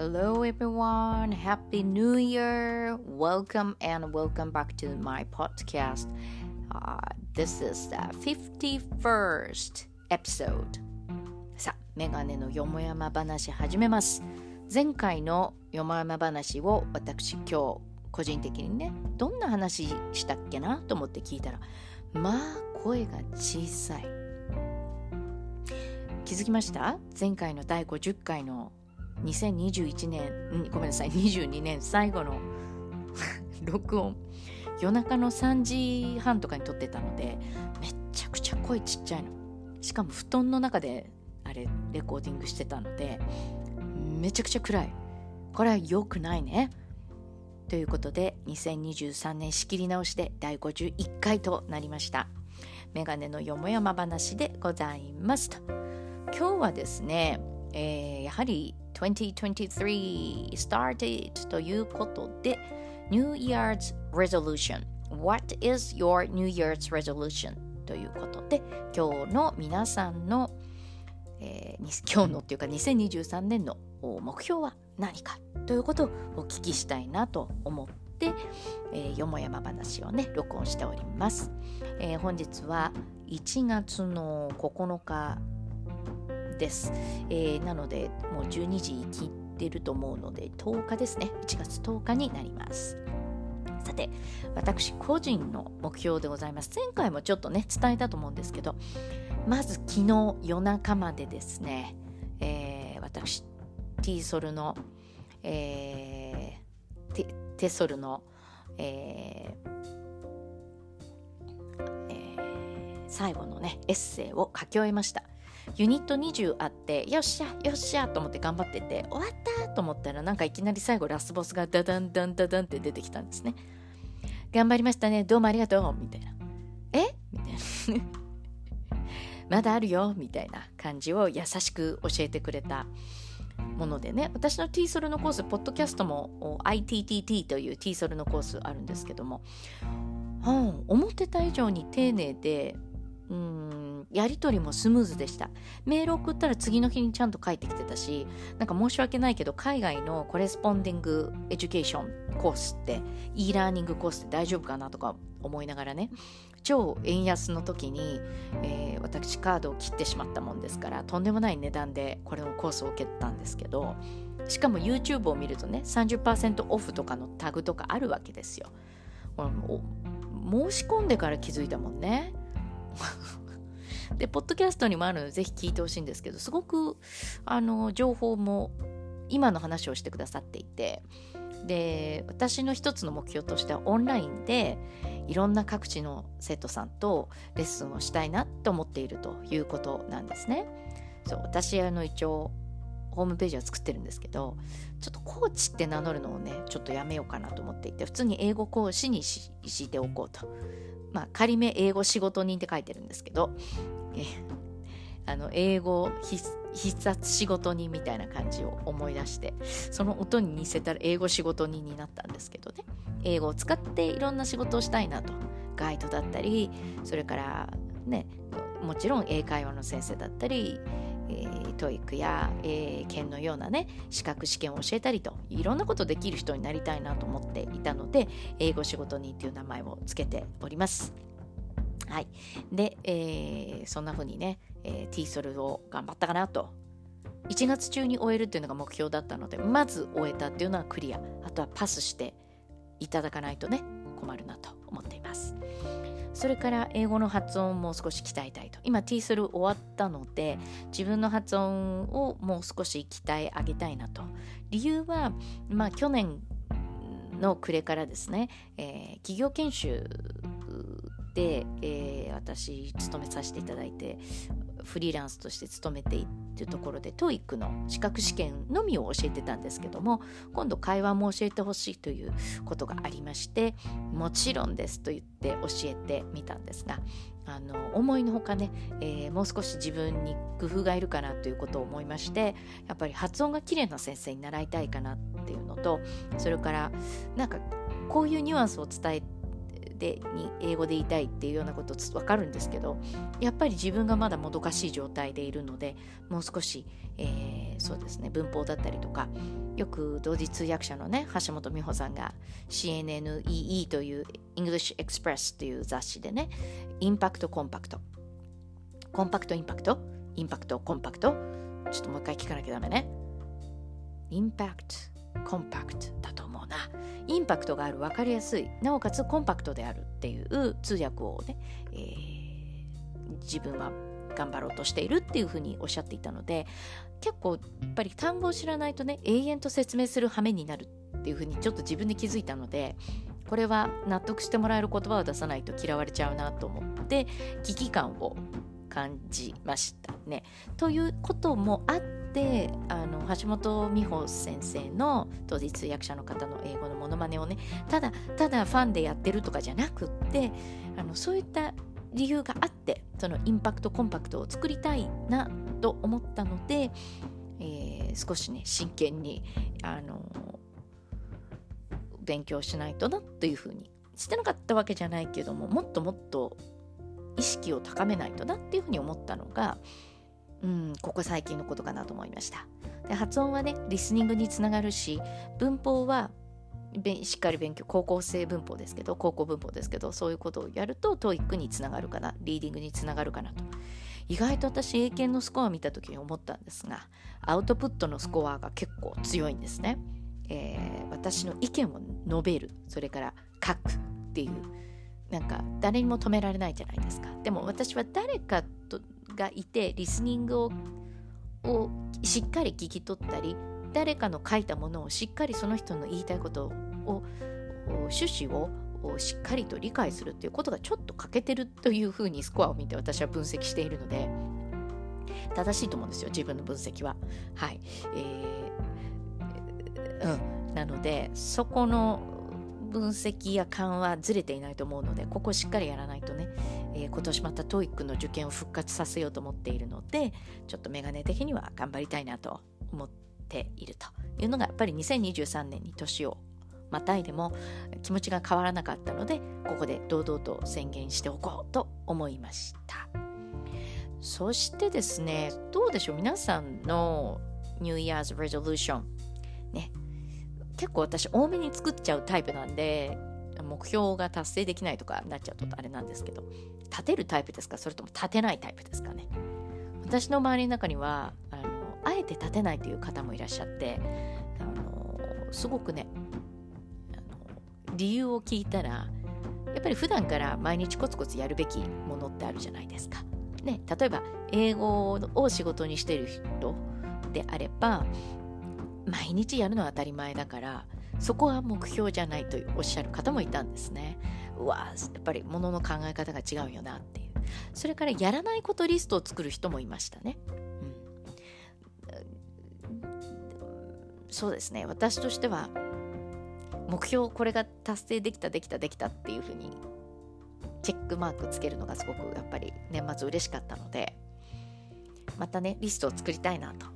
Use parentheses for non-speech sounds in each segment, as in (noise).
Hello, everyone. Happy New Year. Welcome and welcome back to my podcast. Uh, this is the 51st episode. さあ、メガネのよもやま話始めます。前回のよもやま話を私今日個人的にね、どんな話したっけなと思って聞いたら、まあ声が小さい。気づきました前回の第50回の2021年、ごめんなさい、22年最後の (laughs) 録音、夜中の3時半とかに撮ってたので、めっちゃくちゃ声ちっちゃいの。しかも布団の中であれ、レコーディングしてたので、めちゃくちゃ暗い。これは良くないね。ということで、2023年仕切り直しで第51回となりました。メガネのよもやま話でございますと。今日はですね、えー、やはり2023 started ということで New Year's Resolution What is your New Year's Resolution? ということで今日の皆さんの、えー、(laughs) 今日のっていうか2023年の目標は何かということをお聞きしたいなと思って、えー、よもやま話をね録音しております、えー、本日は1月の9日です、えー、なのでもう12時切ってると思うので10日ですね。1月10日になります。さて私個人の目標でございます。前回もちょっとね伝えたと思うんですけどまず昨日夜中までですね、えー、私ティーソルの、えー、テテソルの、えーえー、最後のねエッセイを書き終えました。ユニット20あってよっしゃよっしゃと思って頑張ってて終わったと思ったらなんかいきなり最後ラスボスがダダンダンダダンって出てきたんですね。頑張りましたねどうもありがとうみたいな。え？みたいな。(laughs) まだあるよみたいな感じを優しく教えてくれたものでね。私の T ソルのコースポッドキャストも ITTT という T ソルのコースあるんですけども、うん、思ってた以上に丁寧でやり取りもスムーズでした。メール送ったら次の日にちゃんと返ってきてたし、なんか申し訳ないけど、海外の corresponding education course って、e ラーニングコースって大丈夫かなとか思いながらね、超円安の時に、えー、私カードを切ってしまったもんですから、とんでもない値段でこれのコースを受けたんですけど、しかも YouTube を見るとね、30%オフとかのタグとかあるわけですよ。申し込んでから気づいたもんね。で、ポッドキャストにもあるので、ぜひ聞いてほしいんですけど、すごく、あの、情報も、今の話をしてくださっていて、で、私の一つの目標としては、オンラインで、いろんな各地の生徒さんとレッスンをしたいなと思っているということなんですね。そう、私、あの、一応、ホームページは作ってるんですけどちょっとコーチって名乗るのをねちょっとやめようかなと思っていて普通に英語講師にしておこうとまあ仮名英語仕事人って書いてるんですけどあの英語必殺仕事人みたいな感じを思い出してその音に似せたら英語仕事人になったんですけどね英語を使っていろんな仕事をしたいなとガイドだったりそれからねもちろん英会話の先生だったりえー、 TOEIC や、英検のようなね資格試験を教えたりといろんなことできる人になりたいなと思っていたので英語仕事人っていう名前をつけております。はい、で、えー、そんな風にね、えー、T ソルを頑張ったかなと。1月中に終えるっていうのが目標だったのでまず終えたっていうのはクリア。あとはパスしていただかないとね困るなと思っています。それから英語の発音も少し鍛えたいと。今 T ソル終わったので自分の発音をもう少し鍛え上げたいなと。理由はまあ去年の暮れからですね、えー、企業研修で、えー、私勤めさせていただいてフリーランスとして勤めているところで TOEIC の資格試験のみを教えてたんですけども今度会話も教えてほしいということがありましてもちろんですと言って教えてみたんですがあの思いのほかね、えー、もう少し自分に工夫がいるかなということを思いましてやっぱり発音が綺麗な先生に習いたいかなっていうのとそれからなんかこういうニュアンスを伝えてでに英語で言いたいっていうようなこと分かるんですけどやっぱり自分がまだもどかしい状態でいるのでもう少し、えー、そうですね文法だったりとかよく同時通訳者のね橋本美穂さんが CNNEE という English Express という雑誌でねインパクトコンパクトコンパクトインパクトインパクトコンパクト。ちょっともう一回聞かなきゃダメね。インパクト。コンパクトだと思うなインパクトがある分かりやすいなおかつコンパクトであるっていう通訳をね、えー、自分は頑張ろうとしているっていうふうにおっしゃっていたので結構やっぱり単語を知らないとね永遠と説明する羽目になるっていうふうにちょっと自分で気づいたのでこれは納得してもらえる言葉を出さないと嫌われちゃうなと思って危機感を感じましたね。ということもあってあの橋本美穂先生の当時通訳者の方の英語のモノマネをねただただファンでやってるとかじゃなくってあのそういった理由があってそのインパクトコンパクトを作りたいなと思ったので、えー、少しね真剣にあの勉強しないとなというふうにしてなかったわけじゃないけどももっともっと意識を高めないとなっていうふうに思ったのが、うん、ここ最近のことかなと思いました。で発音はねリスニングにつながるし文法はしっかり勉強高校生文法ですけど高校文法ですけどそういうことをやると TOEIC につながるかなリーディングにつながるかなと。意外と私英検のスコアを見た時に思ったんですがアウトプットのスコアが結構強いんですね、えー、私の意見を述べる。それから書くっていう。なんか誰にも止められないじゃないですか。でも私は誰かがいてリスニングをしっかり聞き取ったり誰かの書いたものをしっかりその人の言いたいことを趣旨をしっかりと理解するっていうことがちょっと欠けてるというふうにスコアを見て私は分析しているので正しいと思うんですよ自分の分析は。はい、えー、うん、なのでそこの分析や勘はずれていないと思うのでここしっかりやらないとね、えー、今年また TOEIC の受験を復活させようと思っているのでちょっとメガネ的には頑張りたいなと思っているというのがやっぱり2023年に年をまたいでも気持ちが変わらなかったのでここで堂々と宣言しておこうと思いました。そしてですねどうでしょう？皆さんの New Year's Resolution ね結構私多めに作っちゃうタイプなんで目標が達成できないとかなっちゃうとあれなんですけど立てるタイプですか？それとも立てないタイプですかね？私の周りの中にはあのあえて立てないという方もいらっしゃってあのすごくねあの理由を聞いたらやっぱり普段から毎日コツコツやるべきものってあるじゃないですか。ね、例えば英語を仕事にしてる人であれば毎日やるのは当たり前だからそこは目標じゃないとおっしゃる方もいたんですね。うわやっぱりものの考え方が違うよなっていう。それからやらないことリストを作る人もいましたね。うん、そうですね私としては目標これが達成できたできたできたっていうふうにチェックマークつけるのがすごくやっぱり年末嬉しかったのでまたねリストを作りたいなと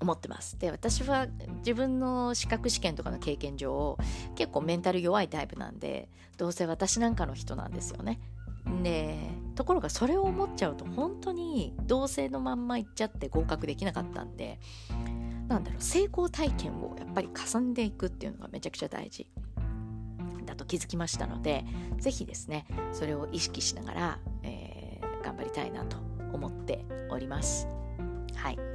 思ってます。で、私は自分の資格試験とかの経験上、結構メンタル弱いタイプなんで、どうせ私なんかの人なんですよね。で、ところがそれを思っちゃうと、本当に同性のまんま行っちゃって合格できなかったんで、なんだろう、成功体験をやっぱり重ねていくっていうのがめちゃくちゃ大事。だと気づきましたので、ぜひですね、それを意識しながら、えー、頑張りたいなと思っております。はい。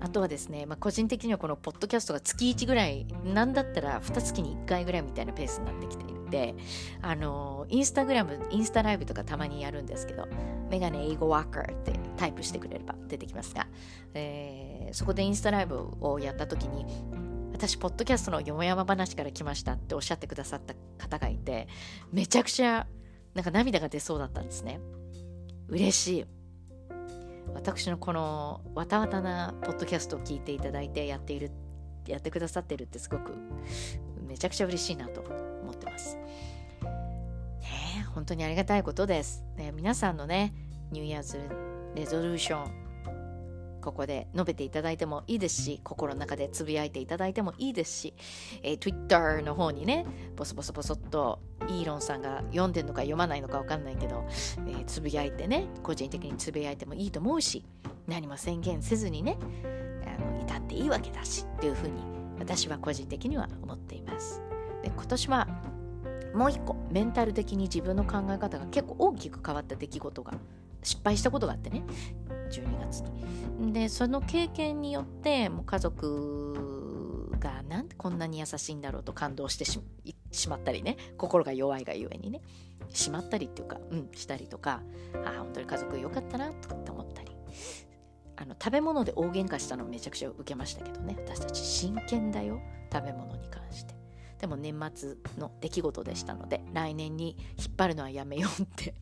あとはですね、まあ、個人的にはこのポッドキャストが月1ぐらい、なんだったら2月に1回ぐらいみたいなペースになってきていて、あのインスタグラム、インスタライブとかたまにやるんですけど、メガネ英語ワーカーってタイプしてくれれば出てきますが、えー、そこでインスタライブをやった時に、私、ポッドキャストのよもやま話から来ましたっておっしゃってくださった方がいて、めちゃくちゃなんか涙が出そうだったんですね。嬉しい。私のこのわたわたなポッドキャストを聞いていただいてやっているやってくださってるってすごくめちゃくちゃ嬉しいなと思ってます。ね本当にありがたいことです。ね、皆さんのね、ニューイヤーズレゾルーション、ここで述べていただいてもいいですし心の中でつぶやいていただいてもいいですし、えー、Twitter の方にねボソボソボソっとイーロンさんが読んでるのか読まないのか分かんないけど、えー、つぶやいてね個人的につぶやいてもいいと思うし何も宣言せずにねあの至っていいわけだしっていうふうに私は個人的には思っています。で今年はもう一個メンタル的に自分の考え方が結構大きく変わった出来事が失敗したことがあってね12月に。でその経験によってもう家族がなんでこんなに優しいんだろうと感動してしまったりね。心が弱いがゆえにね。しまったりっていうかうんしたりとかああ本当に家族良かったなとかって思ったり。あの食べ物で大喧嘩したのめちゃくちゃ受けましたけどね。私たち真剣だよ。食べ物に関して。でも年末の出来事でしたので来年に引っ張るのはやめようって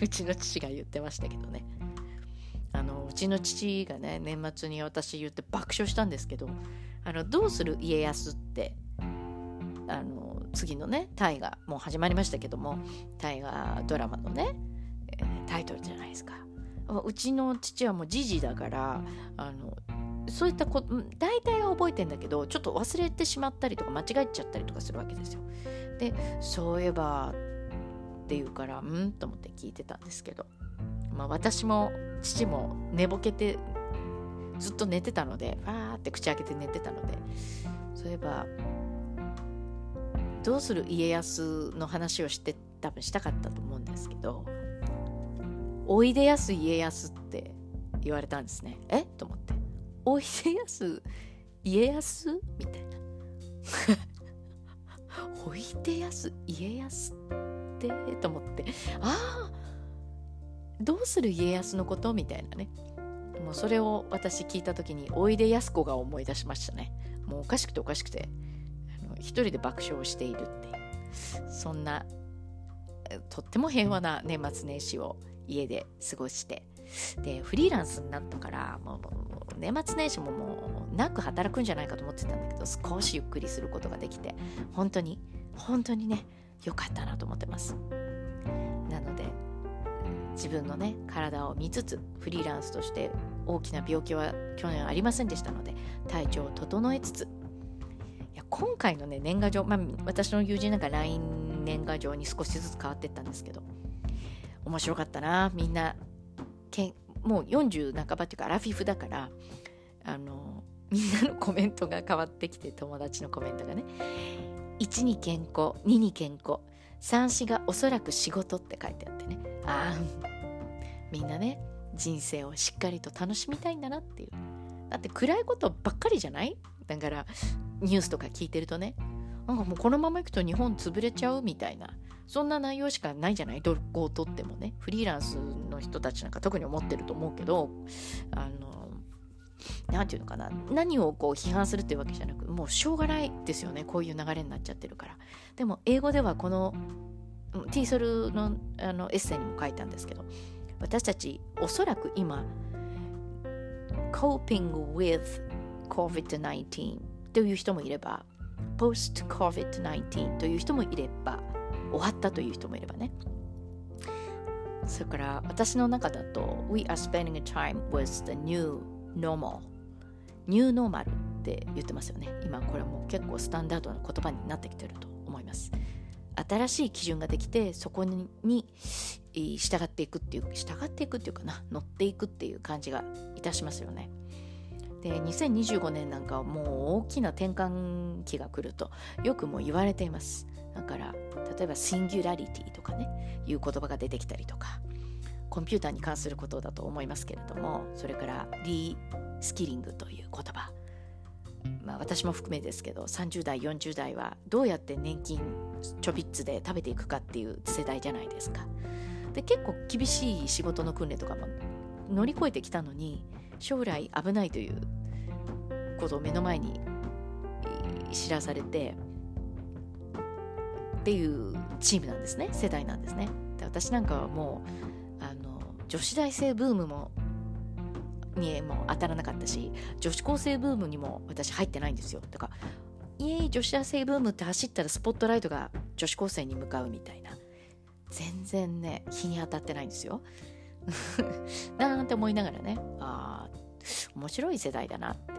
うちの父が言ってましたけどね。あのうちの父がね年末に私言って爆笑したんですけど「あのどうする家康」ってあの次のね大河もう始まりましたけども大河ドラマのね、え、タイトルじゃないですか。うちの父はもうじじだからあのそういったこと大体は覚えてんだけどちょっと忘れてしまったりとか間違えちゃったりとかするわけですよ。でそういえばって言うからうん？と思って聞いてたんですけど、まあ、私も父も寝ぼけてずっと寝てたのでわーって口開けて寝てたのでそういえば「どうする家康」の話をして多分したかったと思うんですけど「おいでやす家康」って言われたんですね。え？と思って「おいでやす家康?」みたいな「(laughs) おいでやす家康」って？と思って。ああどうする家康のこと？みたいなね。もうそれを私聞いた時においでやす子が思い出しましたね。もうおかしくておかしくて。あの一人で爆笑しているっていう。そんなとっても平和な年末年始を家で過ごして。でフリーランスになったからもう年末年始ももうなく働くんじゃないかと思ってたんだけど少しゆっくりすることができて本当に本当にね良かったなと思ってます。なので自分のね体を見つつフリーランスとして大きな病気は去年ありませんでしたので体調を整えつついや今回のね年賀状、まあ、私の友人なんか LINE 年賀状に少しずつ変わってったんですけど面白かったなみんなけんもう40半ばっていうかアラフィフだからあのみんなのコメントが変わってきて友達のコメントがね1に健康2に健康3子がおそらく仕事って書いてあってねあみんなね人生をしっかりと楽しみたいんだなっていう。だって暗いことばっかりじゃない？だからニュースとか聞いてるとね。なんかもうこのままいくと日本潰れちゃうみたいな。そんな内容しかないじゃない？どこをとってもね。フリーランスの人たちなんか特に思ってると思うけど。あの何て言うのかな。何をこう批判するっていうわけじゃなくもうしょうがないですよね。こういう流れになっちゃってるから。でも英語ではこのティーソルのあのエッセイにも書いたんですけど私たちおそらく今 coping with COVID-19 という人もいれば post-COVID-19 という人もいれば終わったという人もいればね。それから私の中だと We are spending time with the new normal ニューノーマルって言ってますよね。今これも結構スタンダードな言葉になってきてると思います。新しい基準ができてそこに従っていくっていう従っていくっていうかな乗っていくっていう感じがいたしますよね。で2025年なんかはもう大きな転換期が来るとよくも言われています。だから例えばシンギュラリティとかねいう言葉が出てきたりとかコンピューターに関することだと思いますけれどもそれからリスキリングという言葉まあ私も含めですけど30代40代はどうやって年金ちょびっつで食べていくかっていう世代じゃないですか。で結構厳しい仕事の訓練とかも乗り越えてきたのに将来危ないということを目の前に知らされてっていうチームなんですね。世代なんですね。で私なんかはもうあの女子大生ブームもにも当たらなかったし女子高生ブームにも私入ってないんですよ。だからイエーイ女子大生ブームって走ったらスポットライトが女子高生に向かうみたいな。全然ね日に当たってないんですよ。(laughs) なんて思いながらねあ面白い世代だなって。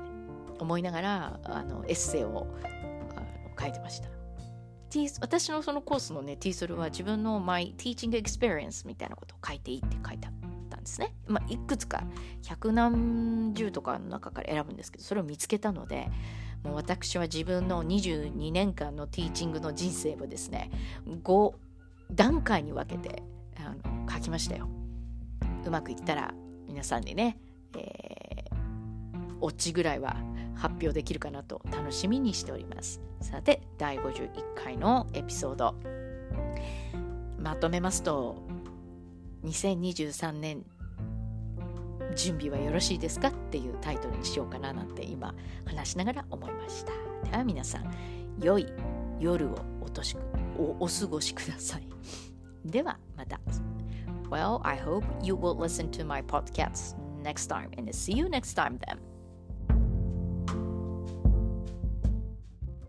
思いながらあのエッセイをあの書いてました。私のそのコースのね、ティーソルは自分の My Teaching Experience みたいなことを書いていいって書いてあった。ですね。まあ、いくつか、百何十とかの中から選ぶんですけど、それを見つけたので、もう私は自分の22年間のティーチングの人生をですね、5段階に分けてあの書きましたよ。うまくいったら皆さんにね、えー、オチぐらいは発表できるかなと楽しみにしております。さて、第51回のエピソード。まとめますと、2023年準備はよろしいですか？っていうタイトルにしようかななんて今話しながら思いました。では皆さん、良い夜をおとしくおお過ごしください。ではまた。Well, I hope you will listen to my podcast next time and see you next time then.